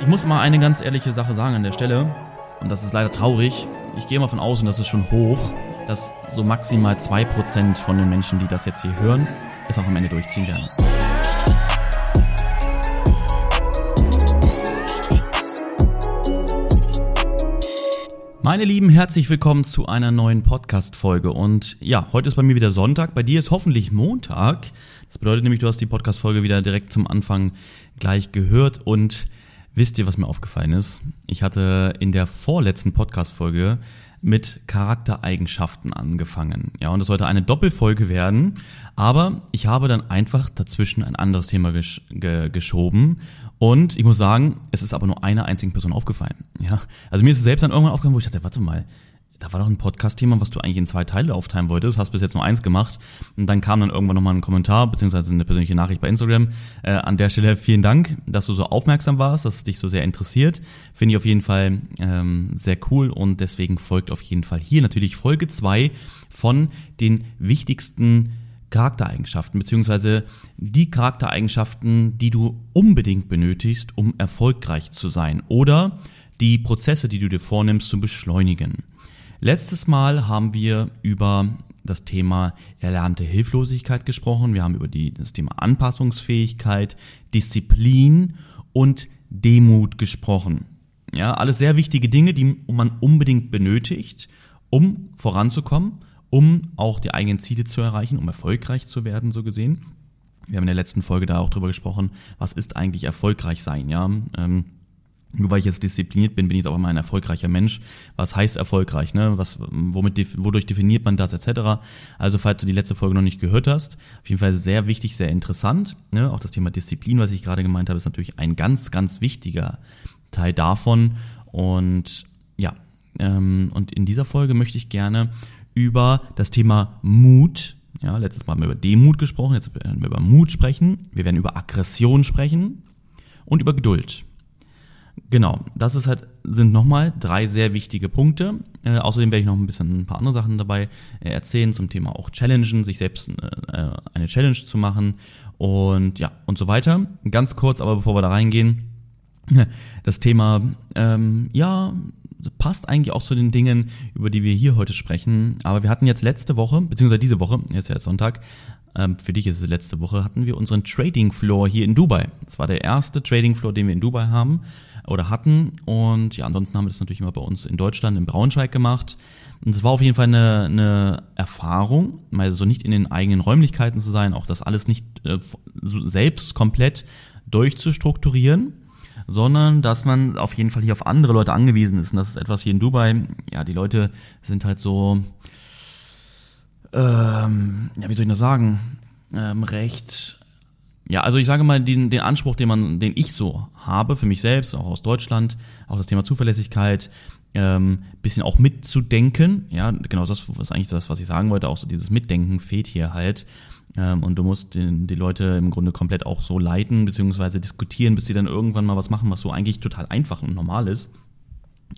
Ich muss mal eine ganz ehrliche Sache sagen an der Stelle. Und das ist leider traurig. Ich gehe mal von außen, das ist schon hoch, dass so maximal 2% von den Menschen, die das jetzt hier hören, es auch am Ende durchziehen werden. Meine Lieben, herzlich willkommen zu einer neuen Podcast-Folge. Und ja, heute ist bei mir wieder Sonntag. Bei dir ist hoffentlich Montag. Das bedeutet nämlich, du hast die Podcast-Folge wieder direkt zum Anfang gleich gehört. Und wisst ihr, was mir aufgefallen ist? Ich hatte in der vorletzten Podcast-Folge mit Charaktereigenschaften angefangen. Ja, und das sollte eine Doppelfolge werden. Aber ich habe dann einfach dazwischen ein anderes Thema gesch ge geschoben und ich muss sagen, es ist aber nur einer einzigen Person aufgefallen. Ja, also mir ist es selbst dann irgendwann aufgefallen, wo ich dachte, warte mal, da war doch ein Podcast-Thema, was du eigentlich in zwei Teile aufteilen wolltest, hast bis jetzt nur eins gemacht. Und dann kam dann irgendwann nochmal ein Kommentar, beziehungsweise eine persönliche Nachricht bei Instagram. Äh, an der Stelle vielen Dank, dass du so aufmerksam warst, dass es dich so sehr interessiert. Finde ich auf jeden Fall ähm, sehr cool und deswegen folgt auf jeden Fall hier natürlich Folge zwei von den wichtigsten Charaktereigenschaften, beziehungsweise die Charaktereigenschaften, die du unbedingt benötigst, um erfolgreich zu sein oder die Prozesse, die du dir vornimmst, zu beschleunigen. Letztes Mal haben wir über das Thema erlernte Hilflosigkeit gesprochen. Wir haben über die, das Thema Anpassungsfähigkeit, Disziplin und Demut gesprochen. Ja, alles sehr wichtige Dinge, die man unbedingt benötigt, um voranzukommen um auch die eigenen Ziele zu erreichen, um erfolgreich zu werden, so gesehen. Wir haben in der letzten Folge da auch drüber gesprochen, was ist eigentlich erfolgreich sein, ja. Ähm, nur weil ich jetzt diszipliniert bin, bin ich jetzt auch immer ein erfolgreicher Mensch. Was heißt erfolgreich? Ne? Was, womit, wodurch definiert man das etc.? Also falls du die letzte Folge noch nicht gehört hast, auf jeden Fall sehr wichtig, sehr interessant. Ne? Auch das Thema Disziplin, was ich gerade gemeint habe, ist natürlich ein ganz, ganz wichtiger Teil davon. Und ja, ähm, und in dieser Folge möchte ich gerne über das Thema Mut. Ja, letztes Mal haben wir über Demut gesprochen, jetzt werden wir über Mut sprechen. Wir werden über Aggression sprechen und über Geduld. Genau, das ist halt, sind nochmal drei sehr wichtige Punkte. Äh, außerdem werde ich noch ein bisschen ein paar andere Sachen dabei äh, erzählen zum Thema auch Challengen, sich selbst äh, eine Challenge zu machen und ja, und so weiter. Ganz kurz, aber bevor wir da reingehen, das Thema, ähm, ja, passt eigentlich auch zu den Dingen, über die wir hier heute sprechen. Aber wir hatten jetzt letzte Woche, beziehungsweise diese Woche, ist ja jetzt Sonntag, ähm, für dich ist es letzte Woche, hatten wir unseren Trading Floor hier in Dubai. Das war der erste Trading Floor, den wir in Dubai haben oder hatten. Und ja, ansonsten haben wir das natürlich immer bei uns in Deutschland, in Braunschweig gemacht. Und es war auf jeden Fall eine, eine Erfahrung, mal so nicht in den eigenen Räumlichkeiten zu sein, auch das alles nicht äh, selbst komplett durchzustrukturieren, sondern dass man auf jeden Fall hier auf andere Leute angewiesen ist. Und das ist etwas hier in Dubai. Ja, die Leute sind halt so, ähm, ja, wie soll ich das sagen, ähm, recht. Ja, also ich sage mal, den, den Anspruch, den man, den ich so habe für mich selbst, auch aus Deutschland, auch das Thema Zuverlässigkeit, ähm, bisschen auch mitzudenken. Ja, genau das ist eigentlich das, was ich sagen wollte. Auch so dieses Mitdenken fehlt hier halt. Ähm, und du musst die, die Leute im Grunde komplett auch so leiten, beziehungsweise diskutieren, bis sie dann irgendwann mal was machen, was so eigentlich total einfach und normal ist.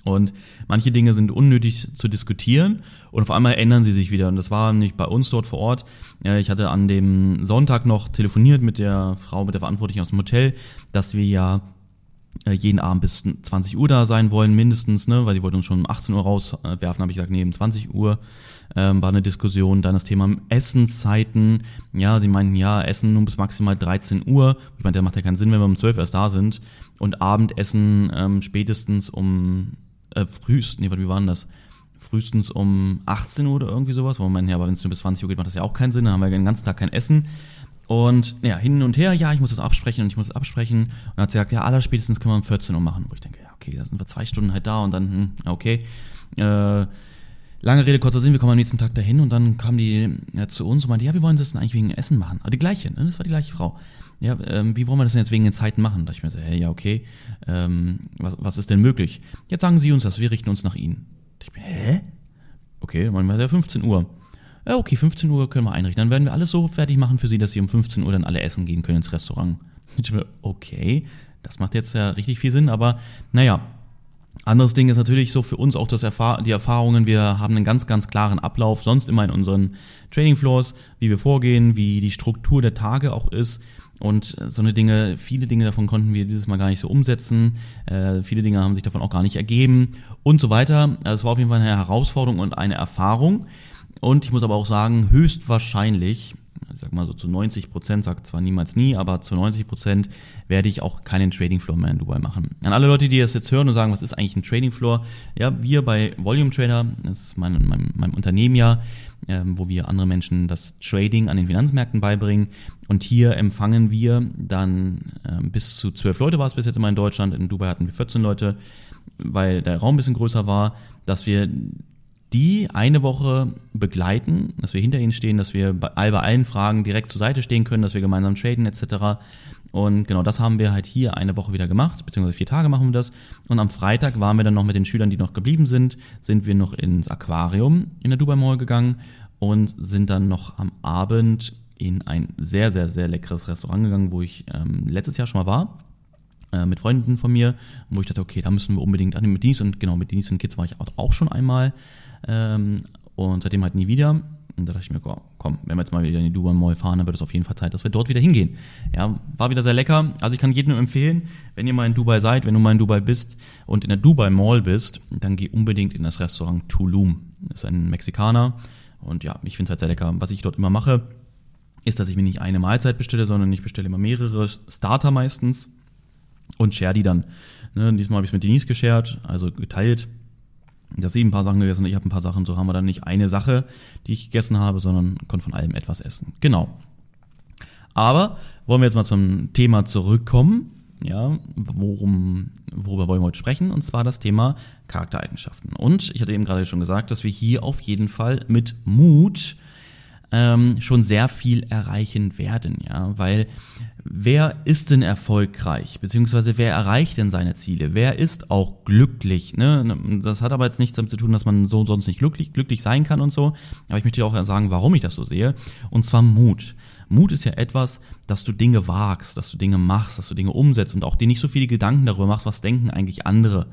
Und manche Dinge sind unnötig zu diskutieren und auf einmal ändern sie sich wieder. Und das war nicht bei uns dort vor Ort. Ich hatte an dem Sonntag noch telefoniert mit der Frau, mit der Verantwortlichen aus dem Hotel, dass wir ja äh, jeden Abend bis 20 Uhr da sein wollen, mindestens, ne, weil sie wollten uns schon um 18 Uhr rauswerfen, habe ich gesagt, nee, um 20 Uhr ähm, war eine Diskussion, dann das Thema Essenszeiten, ja, sie meinten, ja, Essen nur bis maximal 13 Uhr, ich meine, der macht ja keinen Sinn, wenn wir um 12 erst da sind und Abendessen ähm, spätestens um, äh, frühest, nee, wie war denn das? frühestens um 18 Uhr oder irgendwie sowas, wo man meint, ja, aber wenn es nur bis 20 Uhr geht, macht das ja auch keinen Sinn, dann haben wir den ganzen Tag kein Essen. Und ja, hin und her, ja, ich muss das absprechen und ich muss das absprechen. Und dann hat sie gesagt, ja, allerspätestens können wir um 14 Uhr machen. Wo ich denke, ja, okay, da sind wir zwei Stunden halt da und dann, hm, okay. Äh, lange Rede, kurzer Sinn, wir kommen am nächsten Tag dahin und dann kam die ja, zu uns und meinte, ja, wie wollen Sie das denn eigentlich wegen Essen machen? Aber die gleiche, ne? das war die gleiche Frau. Ja, ähm, wie wollen wir das denn jetzt wegen den Zeiten machen? Da dachte ich mir so, hey, ja, okay, ähm, was, was ist denn möglich? Jetzt sagen Sie uns das, wir richten uns nach Ihnen. Da ich mir, hä? Okay, machen wir ja 15 Uhr ja, okay, 15 Uhr können wir einrichten. Dann werden wir alles so fertig machen für Sie, dass Sie um 15 Uhr dann alle essen gehen können ins Restaurant. Okay, das macht jetzt ja richtig viel Sinn, aber naja, Anderes Ding ist natürlich so für uns auch das Erfahr die Erfahrungen. Wir haben einen ganz, ganz klaren Ablauf, sonst immer in unseren Training Floors, wie wir vorgehen, wie die Struktur der Tage auch ist. Und so eine Dinge, viele Dinge davon konnten wir dieses Mal gar nicht so umsetzen. Äh, viele Dinge haben sich davon auch gar nicht ergeben und so weiter. Also es war auf jeden Fall eine Herausforderung und eine Erfahrung. Und ich muss aber auch sagen, höchstwahrscheinlich ich sag mal so zu 90 Prozent, sagt zwar niemals nie, aber zu 90 Prozent werde ich auch keinen Trading Floor mehr in Dubai machen. An alle Leute, die das jetzt hören und sagen, was ist eigentlich ein Trading Floor? Ja, wir bei Volume Trader, das ist mein, mein, mein Unternehmen ja, ähm, wo wir andere Menschen das Trading an den Finanzmärkten beibringen. Und hier empfangen wir dann ähm, bis zu zwölf Leute war es bis jetzt immer in Deutschland. In Dubai hatten wir 14 Leute, weil der Raum ein bisschen größer war, dass wir die eine Woche begleiten, dass wir hinter ihnen stehen, dass wir bei, bei allen Fragen direkt zur Seite stehen können, dass wir gemeinsam traden etc. Und genau das haben wir halt hier eine Woche wieder gemacht, beziehungsweise vier Tage machen wir das. Und am Freitag waren wir dann noch mit den Schülern, die noch geblieben sind, sind wir noch ins Aquarium in der Dubai Mall gegangen und sind dann noch am Abend in ein sehr, sehr, sehr leckeres Restaurant gegangen, wo ich ähm, letztes Jahr schon mal war äh, mit Freunden von mir, wo ich dachte, okay, da müssen wir unbedingt an mit Denise und genau mit Denise und Kids war ich auch schon einmal ähm, und seitdem halt nie wieder. Und da dachte ich mir, komm, wenn wir jetzt mal wieder in die Dubai Mall fahren, dann wird es auf jeden Fall Zeit, dass wir dort wieder hingehen. Ja, war wieder sehr lecker. Also ich kann jedem empfehlen, wenn ihr mal in Dubai seid, wenn du mal in Dubai bist und in der Dubai Mall bist, dann geh unbedingt in das Restaurant Tulum. Das ist ein Mexikaner. Und ja, ich finde es halt sehr lecker. Was ich dort immer mache, ist, dass ich mir nicht eine Mahlzeit bestelle, sondern ich bestelle immer mehrere Starter meistens und share die dann. Ne, diesmal habe ich es mit Denise geshared, also geteilt dass sie ein paar Sachen gegessen und ich habe ein paar Sachen, so haben wir dann nicht eine Sache, die ich gegessen habe, sondern konnte von allem etwas essen. Genau. Aber wollen wir jetzt mal zum Thema zurückkommen. Ja, worum, worüber wollen wir heute sprechen? Und zwar das Thema Charaktereigenschaften. Und ich hatte eben gerade schon gesagt, dass wir hier auf jeden Fall mit Mut ähm, schon sehr viel erreichen werden, ja, weil wer ist denn erfolgreich, beziehungsweise wer erreicht denn seine Ziele, wer ist auch glücklich, ne? Das hat aber jetzt nichts damit zu tun, dass man so sonst nicht glücklich, glücklich sein kann und so, aber ich möchte dir auch sagen, warum ich das so sehe, und zwar Mut. Mut ist ja etwas, dass du Dinge wagst, dass du Dinge machst, dass du Dinge umsetzt und auch dir nicht so viele Gedanken darüber machst, was denken eigentlich andere,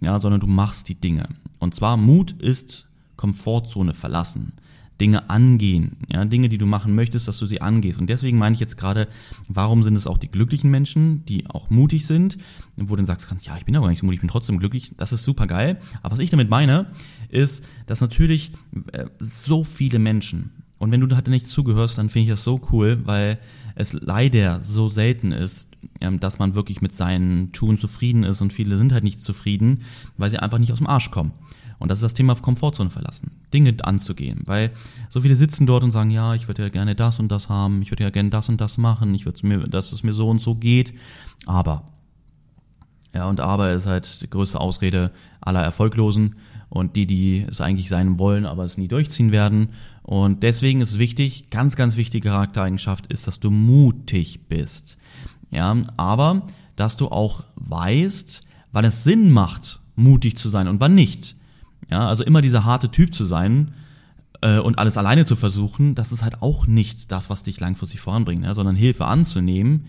ja, sondern du machst die Dinge. Und zwar Mut ist Komfortzone verlassen. Dinge angehen, ja, Dinge, die du machen möchtest, dass du sie angehst. Und deswegen meine ich jetzt gerade, warum sind es auch die glücklichen Menschen, die auch mutig sind, wo du dann sagst, ja, ich bin aber nicht so mutig, ich bin trotzdem glücklich, das ist super geil. Aber was ich damit meine, ist, dass natürlich äh, so viele Menschen, und wenn du da nicht zugehörst, dann finde ich das so cool, weil es leider so selten ist, ähm, dass man wirklich mit seinen Tun zufrieden ist und viele sind halt nicht zufrieden, weil sie einfach nicht aus dem Arsch kommen. Und das ist das Thema Komfortzone verlassen, Dinge anzugehen, weil so viele sitzen dort und sagen, ja, ich würde ja gerne das und das haben, ich würde ja gerne das und das machen, ich würde mir, dass es mir so und so geht, aber ja, und aber ist halt die größte Ausrede aller Erfolglosen und die, die es eigentlich sein wollen, aber es nie durchziehen werden. Und deswegen ist wichtig, ganz, ganz wichtige Charaktereigenschaft ist, dass du mutig bist. Ja, aber dass du auch weißt, wann es Sinn macht, mutig zu sein und wann nicht. Ja, also immer dieser harte Typ zu sein äh, und alles alleine zu versuchen, das ist halt auch nicht das, was dich langfristig voranbringt, ja, sondern Hilfe anzunehmen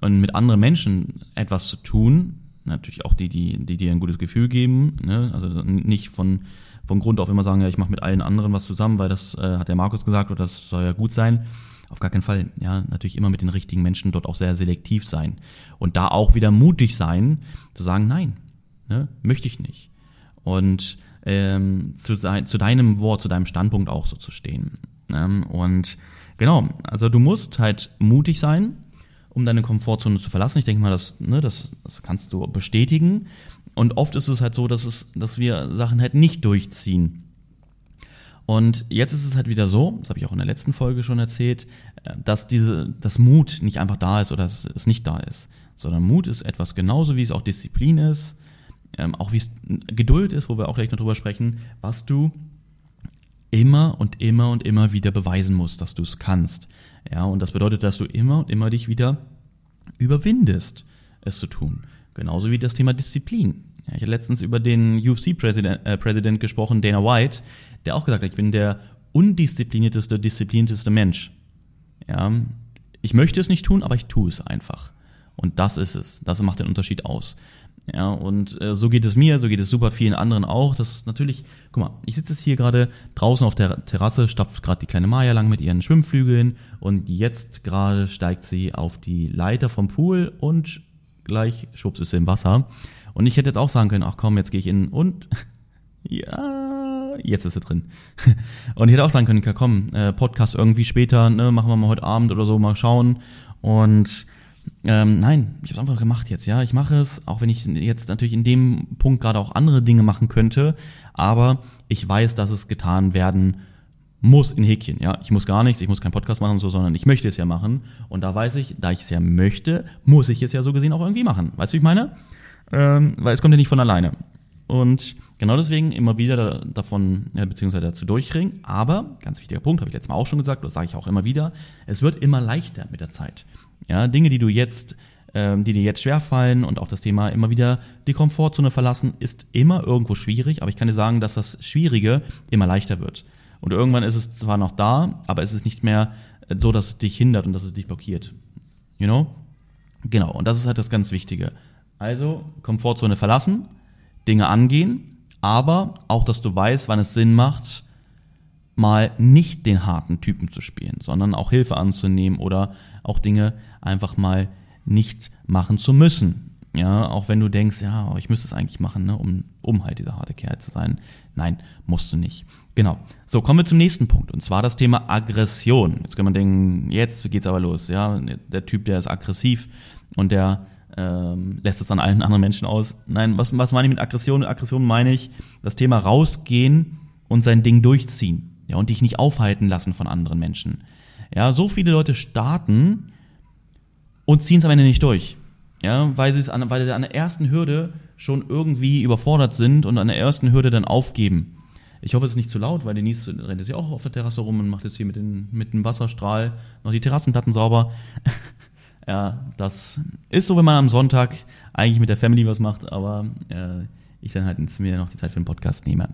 und mit anderen Menschen etwas zu tun, natürlich auch die, die, die dir ein gutes Gefühl geben, ne? also nicht von, von Grund auf immer sagen, ja, ich mache mit allen anderen was zusammen, weil das äh, hat der Markus gesagt oder das soll ja gut sein. Auf gar keinen Fall. Ja, natürlich immer mit den richtigen Menschen dort auch sehr selektiv sein. Und da auch wieder mutig sein, zu sagen, nein, ne, möchte ich nicht. Und ähm, zu, zu deinem Wort, zu deinem Standpunkt auch so zu stehen. Ne? Und genau, also du musst halt mutig sein, um deine Komfortzone zu verlassen. Ich denke mal, das, ne, das, das kannst du bestätigen. Und oft ist es halt so, dass, es, dass wir Sachen halt nicht durchziehen. Und jetzt ist es halt wieder so, das habe ich auch in der letzten Folge schon erzählt, äh, dass diese, das Mut nicht einfach da ist oder dass es nicht da ist, sondern Mut ist etwas genauso wie es auch Disziplin ist, ähm, auch wie es Geduld ist, wo wir auch gleich noch drüber sprechen, was du immer und immer und immer wieder beweisen musst, dass du es kannst. Ja, und das bedeutet, dass du immer und immer dich wieder überwindest, es zu tun. Genauso wie das Thema Disziplin. Ja, ich habe letztens über den UFC-Präsident äh, gesprochen, Dana White, der auch gesagt hat, ich bin der undisziplinierteste, disziplinierteste Mensch. Ja, ich möchte es nicht tun, aber ich tue es einfach. Und das ist es. Das macht den Unterschied aus. Ja, und äh, so geht es mir, so geht es super vielen anderen auch. Das ist natürlich, guck mal, ich sitze jetzt hier gerade draußen auf der Terrasse, stapft gerade die kleine Maya lang mit ihren Schwimmflügeln und jetzt gerade steigt sie auf die Leiter vom Pool und gleich ist sie im Wasser. Und ich hätte jetzt auch sagen können, ach komm, jetzt gehe ich in und ja, jetzt ist sie drin. Und ich hätte auch sagen können, komm, äh, Podcast irgendwie später, ne, machen wir mal heute Abend oder so, mal schauen. Und ähm, nein, ich habe es einfach gemacht jetzt, ja. Ich mache es, auch wenn ich jetzt natürlich in dem Punkt gerade auch andere Dinge machen könnte, aber ich weiß, dass es getan werden muss in Häkchen, ja. Ich muss gar nichts, ich muss keinen Podcast machen und so, sondern ich möchte es ja machen. Und da weiß ich, da ich es ja möchte, muss ich es ja so gesehen auch irgendwie machen. Weißt du, wie ich meine? Ähm, weil es kommt ja nicht von alleine. Und genau deswegen immer wieder da, davon, ja, beziehungsweise dazu durchringen. Aber, ganz wichtiger Punkt, habe ich letztes Mal auch schon gesagt, das sage ich auch immer wieder, es wird immer leichter mit der Zeit. Ja, Dinge, die du jetzt, ähm, die dir jetzt schwerfallen und auch das Thema immer wieder die Komfortzone verlassen, ist immer irgendwo schwierig, aber ich kann dir sagen, dass das Schwierige immer leichter wird. Und irgendwann ist es zwar noch da, aber es ist nicht mehr so, dass es dich hindert und dass es dich blockiert. You know? Genau, und das ist halt das ganz Wichtige. Also, Komfortzone verlassen, Dinge angehen, aber auch, dass du weißt, wann es Sinn macht, mal nicht den harten Typen zu spielen, sondern auch Hilfe anzunehmen oder auch Dinge einfach mal nicht machen zu müssen. Ja, auch wenn du denkst, ja, ich müsste es eigentlich machen, ne, um, um halt dieser harte Kerl zu sein. Nein, musst du nicht. Genau. So, kommen wir zum nächsten Punkt. Und zwar das Thema Aggression. Jetzt kann man denken, jetzt geht's aber los. Ja, der Typ, der ist aggressiv und der ähm, lässt es an allen anderen Menschen aus. Nein, was, was meine ich mit Aggression? Aggression meine ich das Thema rausgehen und sein Ding durchziehen. Ja, und dich nicht aufhalten lassen von anderen Menschen. Ja, so viele Leute starten und ziehen es am Ende nicht durch. Ja, weil sie es an, weil sie an der ersten Hürde schon irgendwie überfordert sind und an der ersten Hürde dann aufgeben. Ich hoffe, es ist nicht zu laut, weil Denise rennt jetzt ja auch auf der Terrasse rum und macht jetzt hier mit, den, mit dem Wasserstrahl noch die Terrassenplatten sauber. ja, das ist so, wenn man am Sonntag eigentlich mit der Family was macht, aber äh, ich dann halt mir noch die Zeit für den Podcast nehme.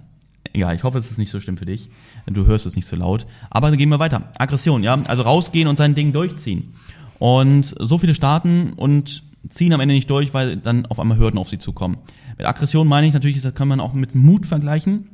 Egal, ich hoffe, es ist nicht so schlimm für dich. Du hörst es nicht so laut. Aber dann gehen wir weiter. Aggression, ja. Also rausgehen und sein Ding durchziehen. Und so viele starten und ziehen am Ende nicht durch, weil dann auf einmal Hürden auf sie zukommen. Mit Aggression meine ich natürlich, das kann man auch mit Mut vergleichen.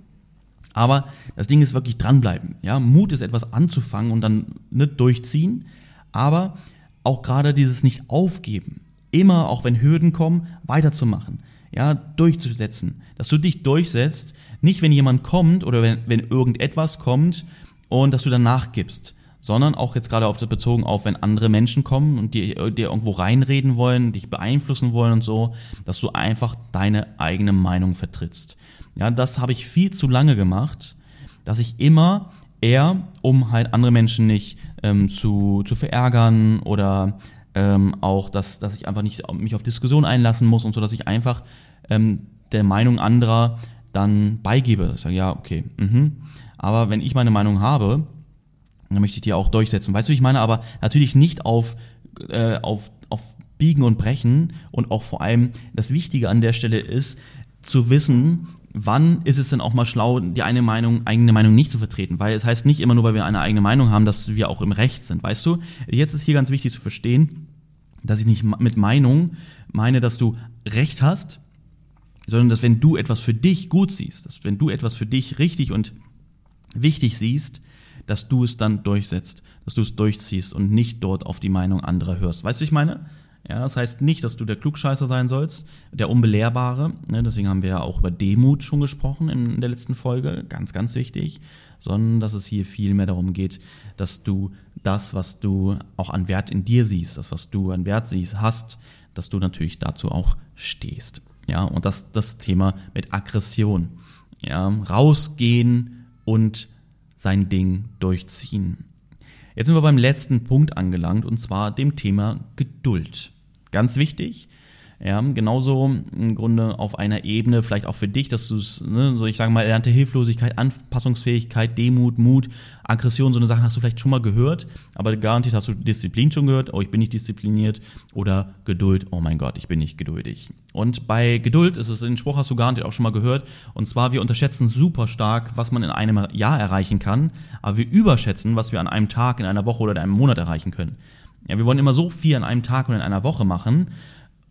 Aber das Ding ist wirklich dranbleiben. Ja, Mut ist etwas anzufangen und dann nicht durchziehen. Aber auch gerade dieses nicht aufgeben. Immer, auch wenn Hürden kommen, weiterzumachen. Ja, durchzusetzen. Dass du dich durchsetzt. Nicht, wenn jemand kommt oder wenn, wenn irgendetwas kommt und dass du dann nachgibst sondern auch jetzt gerade auf das bezogen auf, wenn andere Menschen kommen und dir, dir irgendwo reinreden wollen, dich beeinflussen wollen und so, dass du einfach deine eigene Meinung vertrittst. Ja, das habe ich viel zu lange gemacht, dass ich immer eher, um halt andere Menschen nicht ähm, zu, zu verärgern oder ähm, auch, dass, dass ich einfach nicht mich auf Diskussion einlassen muss und so, dass ich einfach ähm, der Meinung anderer dann beigebe. Sage, ja, okay. Mhm. Aber wenn ich meine Meinung habe, dann möchte ich die auch durchsetzen. Weißt du, ich meine aber natürlich nicht auf, äh, auf, auf Biegen und Brechen und auch vor allem das Wichtige an der Stelle ist, zu wissen, wann ist es denn auch mal schlau, die eine Meinung, eigene Meinung nicht zu vertreten? Weil es heißt nicht immer nur, weil wir eine eigene Meinung haben, dass wir auch im Recht sind. Weißt du? Jetzt ist hier ganz wichtig zu verstehen, dass ich nicht mit Meinung meine, dass du Recht hast, sondern dass wenn du etwas für dich gut siehst, dass wenn du etwas für dich richtig und wichtig siehst, dass du es dann durchsetzt, dass du es durchziehst und nicht dort auf die Meinung anderer hörst. Weißt du, ich meine? Ja, das heißt nicht, dass du der Klugscheißer sein sollst, der Unbelehrbare. Ne, deswegen haben wir ja auch über Demut schon gesprochen in der letzten Folge, ganz, ganz wichtig, sondern dass es hier viel mehr darum geht, dass du das, was du auch an Wert in dir siehst, das, was du an Wert siehst, hast, dass du natürlich dazu auch stehst. Ja, und das, das Thema mit Aggression. Ja, rausgehen und sein Ding durchziehen. Jetzt sind wir beim letzten Punkt angelangt und zwar dem Thema Geduld. Ganz wichtig, ja, genauso im Grunde auf einer Ebene, vielleicht auch für dich, dass du es, ne, so ich sage mal, erlernte Hilflosigkeit, Anpassungsfähigkeit, Demut, Mut, Aggression, so eine Sachen hast du vielleicht schon mal gehört, aber garantiert hast du Disziplin schon gehört, oh, ich bin nicht diszipliniert, oder Geduld, oh mein Gott, ich bin nicht geduldig. Und bei Geduld ist es, den Spruch hast du garantiert auch schon mal gehört, und zwar, wir unterschätzen super stark, was man in einem Jahr erreichen kann, aber wir überschätzen, was wir an einem Tag, in einer Woche oder in einem Monat erreichen können. Ja, wir wollen immer so viel an einem Tag und in einer Woche machen,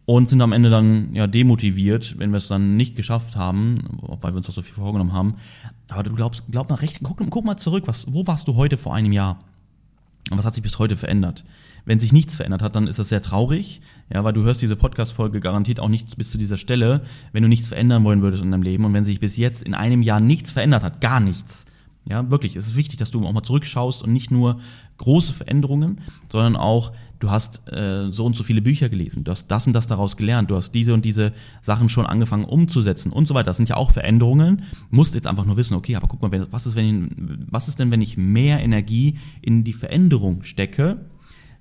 und sind am Ende dann ja demotiviert, wenn wir es dann nicht geschafft haben, weil wir uns doch so viel vorgenommen haben. Aber du glaubst, glaub mal recht, guck, guck mal zurück, was, wo warst du heute vor einem Jahr? Und was hat sich bis heute verändert? Wenn sich nichts verändert hat, dann ist das sehr traurig, ja, weil du hörst diese Podcast-Folge garantiert auch nicht bis zu dieser Stelle, wenn du nichts verändern wollen würdest in deinem Leben. Und wenn sich bis jetzt in einem Jahr nichts verändert hat, gar nichts, ja, wirklich, es ist wichtig, dass du auch mal zurückschaust und nicht nur große Veränderungen, sondern auch, du hast äh, so und so viele Bücher gelesen, du hast das und das daraus gelernt, du hast diese und diese Sachen schon angefangen umzusetzen und so weiter. Das sind ja auch Veränderungen. Musst jetzt einfach nur wissen, okay, aber guck mal, was ist, wenn ich, was ist denn, wenn ich mehr Energie in die Veränderung stecke,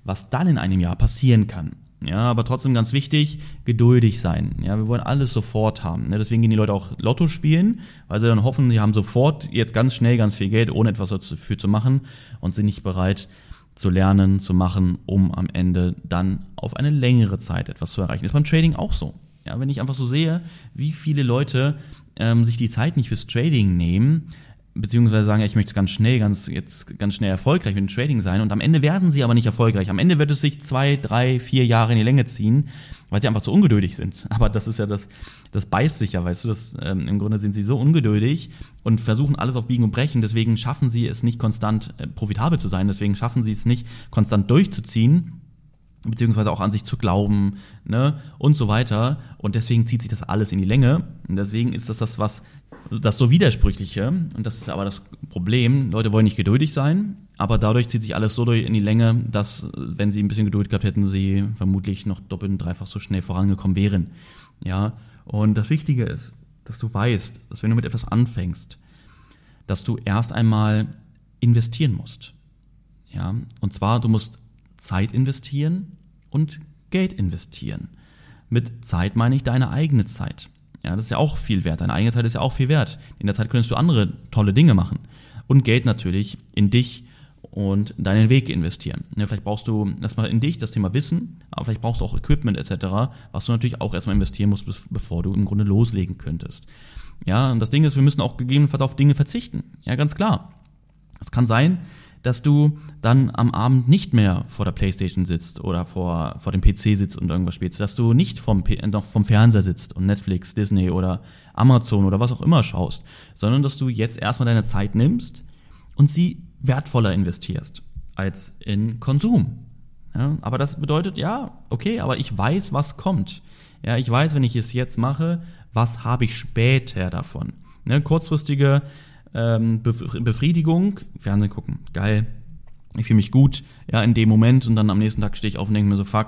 was dann in einem Jahr passieren kann? Ja, aber trotzdem ganz wichtig, geduldig sein. Ja, wir wollen alles sofort haben. Ne? Deswegen gehen die Leute auch Lotto spielen, weil sie dann hoffen, die haben sofort jetzt ganz schnell ganz viel Geld, ohne etwas dafür zu machen und sind nicht bereit zu lernen, zu machen, um am Ende dann auf eine längere Zeit etwas zu erreichen. ist beim Trading auch so. Ja, wenn ich einfach so sehe, wie viele Leute ähm, sich die Zeit nicht fürs Trading nehmen, beziehungsweise sagen, ich möchte ganz schnell, ganz, jetzt ganz schnell erfolgreich mit dem Trading sein und am Ende werden sie aber nicht erfolgreich. Am Ende wird es sich zwei, drei, vier Jahre in die Länge ziehen, weil sie einfach zu ungeduldig sind. Aber das ist ja das, das beißt sich ja, weißt du, das, ähm, im Grunde sind sie so ungeduldig und versuchen alles auf Biegen und Brechen, deswegen schaffen sie es nicht konstant äh, profitabel zu sein, deswegen schaffen sie es nicht konstant durchzuziehen beziehungsweise auch an sich zu glauben, ne, und so weiter. Und deswegen zieht sich das alles in die Länge. Und deswegen ist das das, was das so widersprüchliche, und das ist aber das Problem, Leute wollen nicht geduldig sein, aber dadurch zieht sich alles so in die Länge, dass, wenn sie ein bisschen Geduld gehabt hätten, sie vermutlich noch doppelt und dreifach so schnell vorangekommen wären. Ja, und das Wichtige ist, dass du weißt, dass wenn du mit etwas anfängst, dass du erst einmal investieren musst. Ja, und zwar, du musst Zeit investieren und Geld investieren. Mit Zeit meine ich deine eigene Zeit. Ja, das ist ja auch viel wert. Deine eigene Zeit ist ja auch viel wert. In der Zeit könntest du andere tolle Dinge machen. Und Geld natürlich in dich und deinen Weg investieren. Ja, vielleicht brauchst du erstmal in dich das Thema Wissen, aber vielleicht brauchst du auch Equipment etc., was du natürlich auch erstmal investieren musst, bevor du im Grunde loslegen könntest. Ja, und das Ding ist, wir müssen auch gegebenenfalls auf Dinge verzichten. Ja, ganz klar. Es kann sein, dass du dann am Abend nicht mehr vor der Playstation sitzt oder vor, vor dem PC sitzt und irgendwas spielst, dass du nicht vom, noch vom Fernseher sitzt und Netflix, Disney oder Amazon oder was auch immer schaust, sondern dass du jetzt erstmal deine Zeit nimmst und sie wertvoller investierst als in Konsum. Ja, aber das bedeutet, ja, okay, aber ich weiß, was kommt. Ja, ich weiß, wenn ich es jetzt mache, was habe ich später davon. Ne, kurzfristige ähm, Befriedigung, Fernsehen gucken, geil, ich fühle mich gut, ja, in dem Moment und dann am nächsten Tag stehe ich auf und denke mir so, fuck,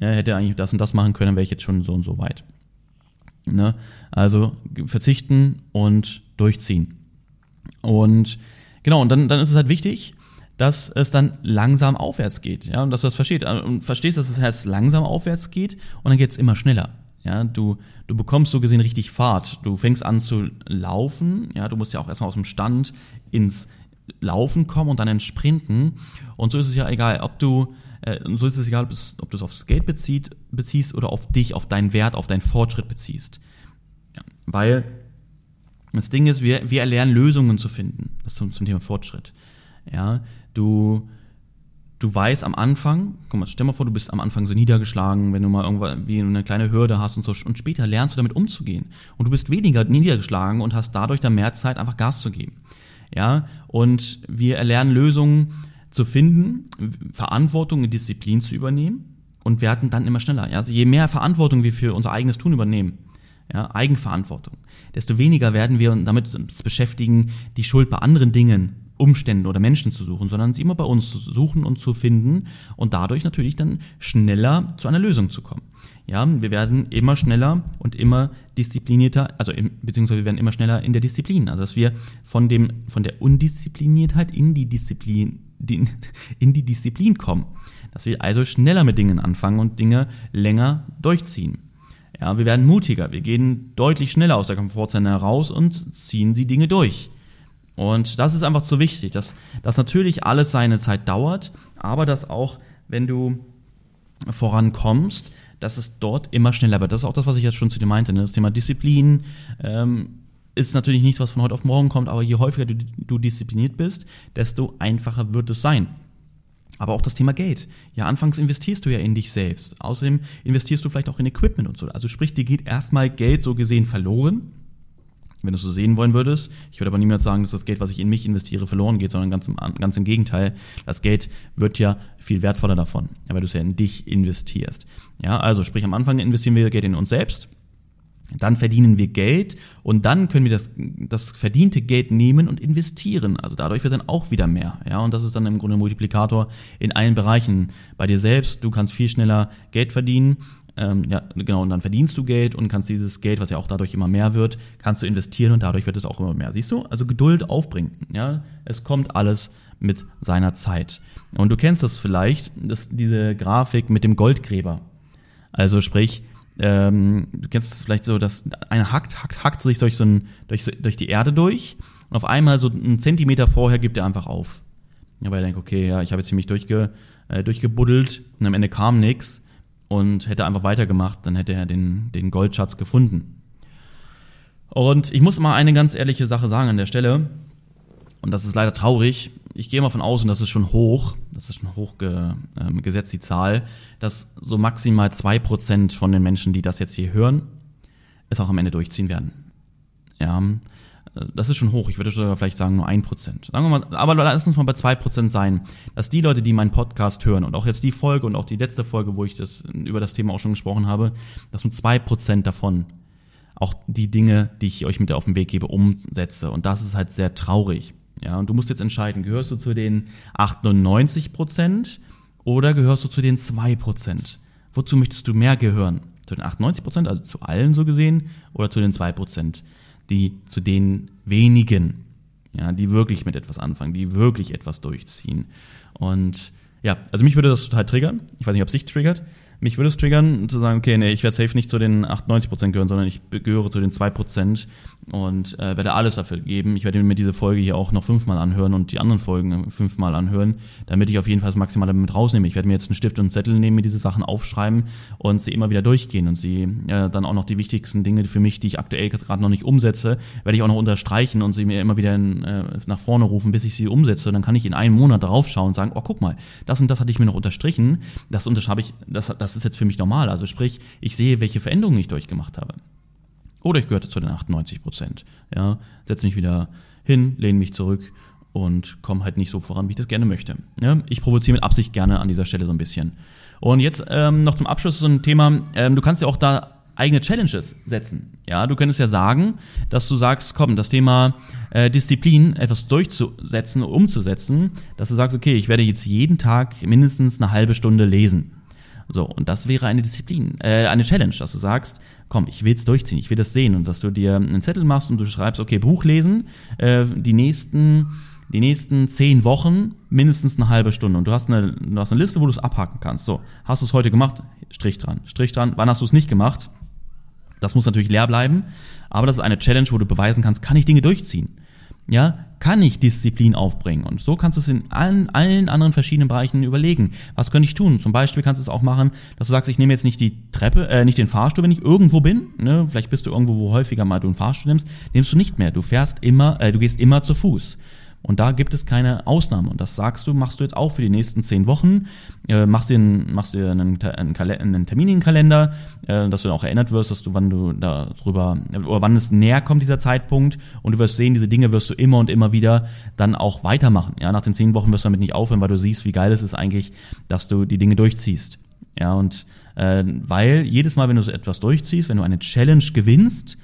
er hätte eigentlich das und das machen können, wäre ich jetzt schon so und so weit. Ne? Also verzichten und durchziehen. Und genau, und dann, dann ist es halt wichtig, dass es dann langsam aufwärts geht, ja, und dass du das verstehst, und verstehst, dass es erst langsam aufwärts geht und dann geht es immer schneller. Ja, du, du bekommst so gesehen richtig Fahrt. Du fängst an zu laufen. Ja, du musst ja auch erstmal aus dem Stand ins Laufen kommen und dann ins Sprinten. Und so ist es ja egal, ob du, äh, so ist es egal, ob du es aufs Geld bezieht, beziehst oder auf dich, auf deinen Wert, auf deinen Fortschritt beziehst. Ja, weil das Ding ist, wir, wir erlernen Lösungen zu finden. Das zum, zum Thema Fortschritt. Ja, du, du weißt am Anfang, guck mal, stell mal vor, du bist am Anfang so niedergeschlagen, wenn du mal irgendwann wie eine kleine Hürde hast und so, und später lernst du damit umzugehen. Und du bist weniger niedergeschlagen und hast dadurch dann mehr Zeit, einfach Gas zu geben. Ja, und wir erlernen Lösungen zu finden, Verantwortung und Disziplin zu übernehmen und werden dann immer schneller. Ja? Also je mehr Verantwortung wir für unser eigenes Tun übernehmen, ja, Eigenverantwortung, desto weniger werden wir damit beschäftigen, die Schuld bei anderen Dingen Umständen oder Menschen zu suchen, sondern sie immer bei uns zu suchen und zu finden und dadurch natürlich dann schneller zu einer Lösung zu kommen. Ja, wir werden immer schneller und immer disziplinierter, also im, beziehungsweise wir werden immer schneller in der Disziplin, also dass wir von dem von der Undiszipliniertheit in die Disziplin in die Disziplin kommen, dass wir also schneller mit Dingen anfangen und Dinge länger durchziehen. Ja, wir werden mutiger, wir gehen deutlich schneller aus der Komfortzone heraus und ziehen die Dinge durch. Und das ist einfach so wichtig, dass, dass natürlich alles seine Zeit dauert, aber dass auch, wenn du vorankommst, dass es dort immer schneller wird. Das ist auch das, was ich jetzt schon zu dir meinte. Ne? Das Thema Disziplin ähm, ist natürlich nichts, was von heute auf morgen kommt, aber je häufiger du, du diszipliniert bist, desto einfacher wird es sein. Aber auch das Thema Geld. Ja, anfangs investierst du ja in dich selbst. Außerdem investierst du vielleicht auch in Equipment und so. Also sprich, dir geht erstmal Geld so gesehen verloren, wenn du es so sehen wollen würdest. Ich würde aber niemals sagen, dass das Geld, was ich in mich investiere, verloren geht, sondern ganz im, ganz im Gegenteil. Das Geld wird ja viel wertvoller davon, weil du es ja in dich investierst. Ja, also sprich, am Anfang investieren wir Geld in uns selbst. Dann verdienen wir Geld und dann können wir das, das verdiente Geld nehmen und investieren. Also dadurch wird dann auch wieder mehr. Ja, und das ist dann im Grunde ein Multiplikator in allen Bereichen. Bei dir selbst, du kannst viel schneller Geld verdienen ähm, ja, genau, und dann verdienst du Geld und kannst dieses Geld, was ja auch dadurch immer mehr wird, kannst du investieren und dadurch wird es auch immer mehr. Siehst du? Also Geduld aufbringen. Ja, es kommt alles mit seiner Zeit. Und du kennst das vielleicht, das, diese Grafik mit dem Goldgräber. Also sprich, ähm, du kennst es vielleicht so, dass einer hackt, hackt, hackt sich durch, so ein, durch, durch die Erde durch und auf einmal so einen Zentimeter vorher gibt er einfach auf. Ja, weil er denkt, okay, ja, ich habe jetzt ziemlich durchge, äh, durchgebuddelt und am Ende kam nichts und hätte einfach weitergemacht, dann hätte er den, den Goldschatz gefunden. Und ich muss mal eine ganz ehrliche Sache sagen an der Stelle, und das ist leider traurig. Ich gehe mal von außen, das ist schon hoch, das ist schon hoch ge, äh, gesetzt, die Zahl, dass so maximal zwei Prozent von den Menschen, die das jetzt hier hören, es auch am Ende durchziehen werden. Ja, das ist schon hoch. Ich würde sogar vielleicht sagen nur ein Prozent. Sagen wir mal, aber lass uns mal bei zwei Prozent sein, dass die Leute, die meinen Podcast hören und auch jetzt die Folge und auch die letzte Folge, wo ich das über das Thema auch schon gesprochen habe, dass nur zwei Prozent davon auch die Dinge, die ich euch mit auf den Weg gebe, umsetze. Und das ist halt sehr traurig. Ja, und du musst jetzt entscheiden, gehörst du zu den 98 Prozent oder gehörst du zu den zwei Prozent? Wozu möchtest du mehr gehören? Zu den 98 Prozent, also zu allen so gesehen, oder zu den zwei Prozent? Die zu den wenigen, ja, die wirklich mit etwas anfangen, die wirklich etwas durchziehen. Und ja, also mich würde das total triggern. Ich weiß nicht, ob es dich triggert. Mich würde es triggern, zu sagen, okay, nee, ich werde safe nicht zu den 98% gehören, sondern ich gehöre zu den 2% und äh, werde alles dafür geben. Ich werde mir diese Folge hier auch noch fünfmal anhören und die anderen Folgen fünfmal anhören, damit ich auf jeden Fall das Maximale mit rausnehme. Ich werde mir jetzt einen Stift und einen Zettel nehmen, mir diese Sachen aufschreiben und sie immer wieder durchgehen und sie äh, dann auch noch die wichtigsten Dinge für mich, die ich aktuell gerade noch nicht umsetze, werde ich auch noch unterstreichen und sie mir immer wieder in, äh, nach vorne rufen, bis ich sie umsetze. Und dann kann ich in einem Monat darauf schauen und sagen, oh, guck mal, das und das hatte ich mir noch unterstrichen, das unterschreibe ich, das, das ist jetzt für mich normal. Also sprich, ich sehe, welche Veränderungen ich durchgemacht habe. Oder ich gehörte zu den 98 Prozent. Ja, setze mich wieder hin, lehne mich zurück und komme halt nicht so voran, wie ich das gerne möchte. Ja, ich provoziere mit Absicht gerne an dieser Stelle so ein bisschen. Und jetzt ähm, noch zum Abschluss so ein Thema, ähm, du kannst ja auch da eigene Challenges setzen. Ja, du könntest ja sagen, dass du sagst, komm, das Thema äh, Disziplin etwas durchzusetzen, umzusetzen, dass du sagst, okay, ich werde jetzt jeden Tag mindestens eine halbe Stunde lesen. So, und das wäre eine Disziplin, äh, eine Challenge, dass du sagst, komm, ich will es durchziehen, ich will das sehen und dass du dir einen Zettel machst und du schreibst, okay, Buch lesen, äh, die nächsten die nächsten zehn Wochen mindestens eine halbe Stunde. Und du hast eine, du hast eine Liste, wo du es abhaken kannst. So, hast du es heute gemacht? Strich dran. Strich dran. Wann hast du es nicht gemacht? Das muss natürlich leer bleiben. Aber das ist eine Challenge, wo du beweisen kannst, kann ich Dinge durchziehen ja, kann ich Disziplin aufbringen? Und so kannst du es in allen, allen anderen verschiedenen Bereichen überlegen. Was könnte ich tun? Zum Beispiel kannst du es auch machen, dass du sagst, ich nehme jetzt nicht die Treppe, äh, nicht den Fahrstuhl, wenn ich irgendwo bin. Ne? Vielleicht bist du irgendwo, wo häufiger mal du einen Fahrstuhl nimmst, nimmst du nicht mehr. Du fährst immer, äh, du gehst immer zu Fuß. Und da gibt es keine Ausnahme. Und das sagst du, machst du jetzt auch für die nächsten zehn Wochen. Äh, machst dir, einen, machst dir einen, einen, einen Termin in den Kalender, äh, dass du dann auch erinnert wirst, dass du, wann du darüber, oder wann es näher kommt, dieser Zeitpunkt. Und du wirst sehen, diese Dinge wirst du immer und immer wieder dann auch weitermachen. Ja, nach den zehn Wochen wirst du damit nicht aufhören, weil du siehst, wie geil es ist eigentlich, dass du die Dinge durchziehst. Ja, und äh, weil jedes Mal, wenn du so etwas durchziehst, wenn du eine Challenge gewinnst,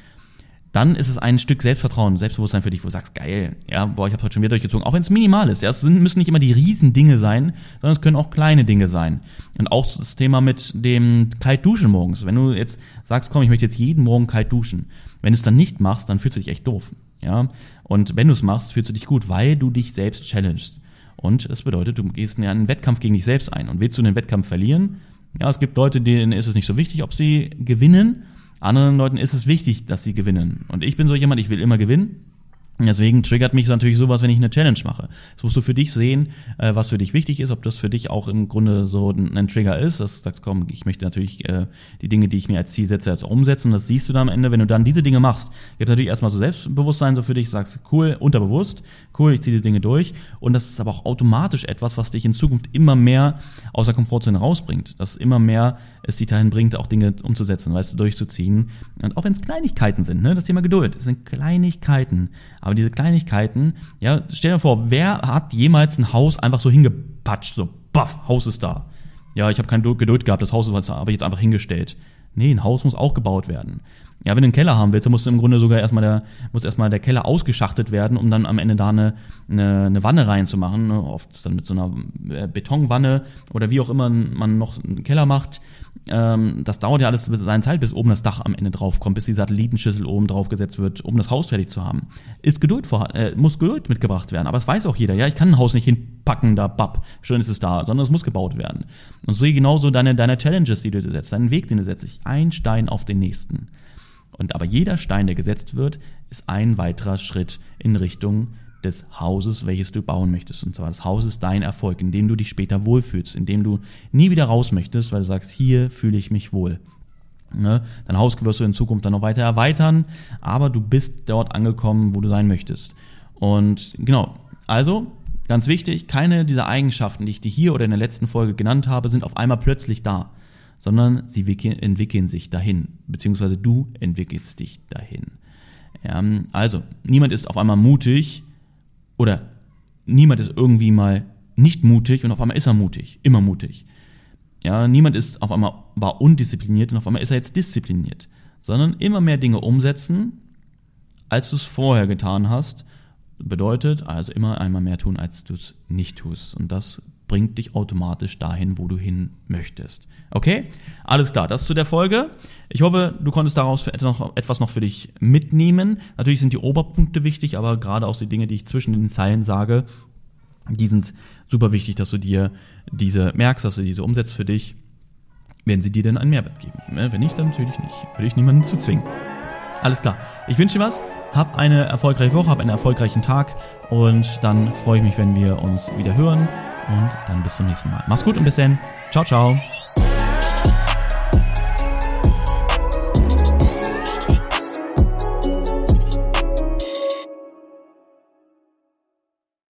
dann ist es ein Stück Selbstvertrauen, Selbstbewusstsein für dich, wo du sagst, geil, ja, boah, ich habe heute schon wieder durchgezogen, auch wenn es minimal ist. Ja, es müssen nicht immer die riesen Dinge sein, sondern es können auch kleine Dinge sein. Und auch das Thema mit dem kalt duschen morgens. Wenn du jetzt sagst, komm, ich möchte jetzt jeden Morgen kalt duschen, wenn du es dann nicht machst, dann fühlst du dich echt doof. Ja, und wenn du es machst, fühlst du dich gut, weil du dich selbst challengest. Und das bedeutet, du gehst in einen Wettkampf gegen dich selbst ein. Und willst du den Wettkampf verlieren? Ja, es gibt Leute, denen ist es nicht so wichtig, ob sie gewinnen, anderen Leuten ist es wichtig, dass sie gewinnen. Und ich bin so jemand, ich will immer gewinnen. Deswegen triggert mich natürlich sowas, wenn ich eine Challenge mache. Jetzt musst du für dich sehen, äh, was für dich wichtig ist, ob das für dich auch im Grunde so ein, Trigger ist, dass du sagst, komm, ich möchte natürlich äh, die Dinge, die ich mir als Ziel setze, jetzt umsetzen. Das siehst du dann am Ende, wenn du dann diese Dinge machst. Gibt natürlich erstmal so Selbstbewusstsein so für dich, sagst, cool, unterbewusst, cool, ich ziehe die Dinge durch. Und das ist aber auch automatisch etwas, was dich in Zukunft immer mehr aus der Komfortzone rausbringt. Dass immer mehr es dich dahin bringt, auch Dinge umzusetzen, weißt du, durchzuziehen. Und auch wenn es Kleinigkeiten sind, ne, das Thema Geduld, es sind Kleinigkeiten. Aber diese Kleinigkeiten, ja, stell dir vor, wer hat jemals ein Haus einfach so hingepatscht, so, baff, Haus ist da. Ja, ich habe keine Geduld gehabt, das Haus habe ich jetzt einfach hingestellt. Nee, ein Haus muss auch gebaut werden. Ja, wenn du einen Keller haben willst, dann muss im Grunde sogar erstmal der, muss erstmal der Keller ausgeschachtet werden, um dann am Ende da eine, eine, eine Wanne reinzumachen. Ne? Oft dann mit so einer äh, Betonwanne oder wie auch immer man noch einen Keller macht. Ähm, das dauert ja alles seine Zeit, bis oben das Dach am Ende drauf kommt, bis die Satellitenschüssel oben drauf gesetzt wird, um das Haus fertig zu haben. Ist Geduld vor, äh, muss Geduld mitgebracht werden. Aber das weiß auch jeder. Ja, ich kann ein Haus nicht hinpacken, da, bap, schön ist es da, sondern es muss gebaut werden. Und so genauso deine, deine Challenges, die du setzt, deinen Weg, den du setzt. Ein Stein auf den nächsten. Und aber jeder Stein, der gesetzt wird, ist ein weiterer Schritt in Richtung des Hauses, welches du bauen möchtest. Und zwar das Haus ist dein Erfolg, in dem du dich später wohlfühlst, in dem du nie wieder raus möchtest, weil du sagst, hier fühle ich mich wohl. Ne? Dein Haus wirst du in Zukunft dann noch weiter erweitern, aber du bist dort angekommen, wo du sein möchtest. Und genau, also ganz wichtig, keine dieser Eigenschaften, die ich dir hier oder in der letzten Folge genannt habe, sind auf einmal plötzlich da, sondern sie entwickeln sich dahin, beziehungsweise du entwickelst dich dahin. Ja, also, niemand ist auf einmal mutig, oder niemand ist irgendwie mal nicht mutig und auf einmal ist er mutig, immer mutig. Ja, niemand ist auf einmal war undiszipliniert und auf einmal ist er jetzt diszipliniert, sondern immer mehr Dinge umsetzen, als du es vorher getan hast. Bedeutet also immer einmal mehr tun, als du es nicht tust. Und das bringt dich automatisch dahin, wo du hin möchtest. Okay? Alles klar, das zu der Folge. Ich hoffe, du konntest daraus etwas noch für dich mitnehmen. Natürlich sind die Oberpunkte wichtig, aber gerade auch die Dinge, die ich zwischen den Zeilen sage, die sind super wichtig, dass du dir diese merkst, dass du diese umsetzt für dich, wenn sie dir denn einen Mehrwert geben. Ne, wenn nicht, dann natürlich nicht. Würde ich niemanden zu zwingen. Alles klar. Ich wünsche dir was. Hab eine erfolgreiche Woche, hab einen erfolgreichen Tag und dann freue ich mich, wenn wir uns wieder hören und dann bis zum nächsten Mal. Mach's gut und bis dann. Ciao, ciao.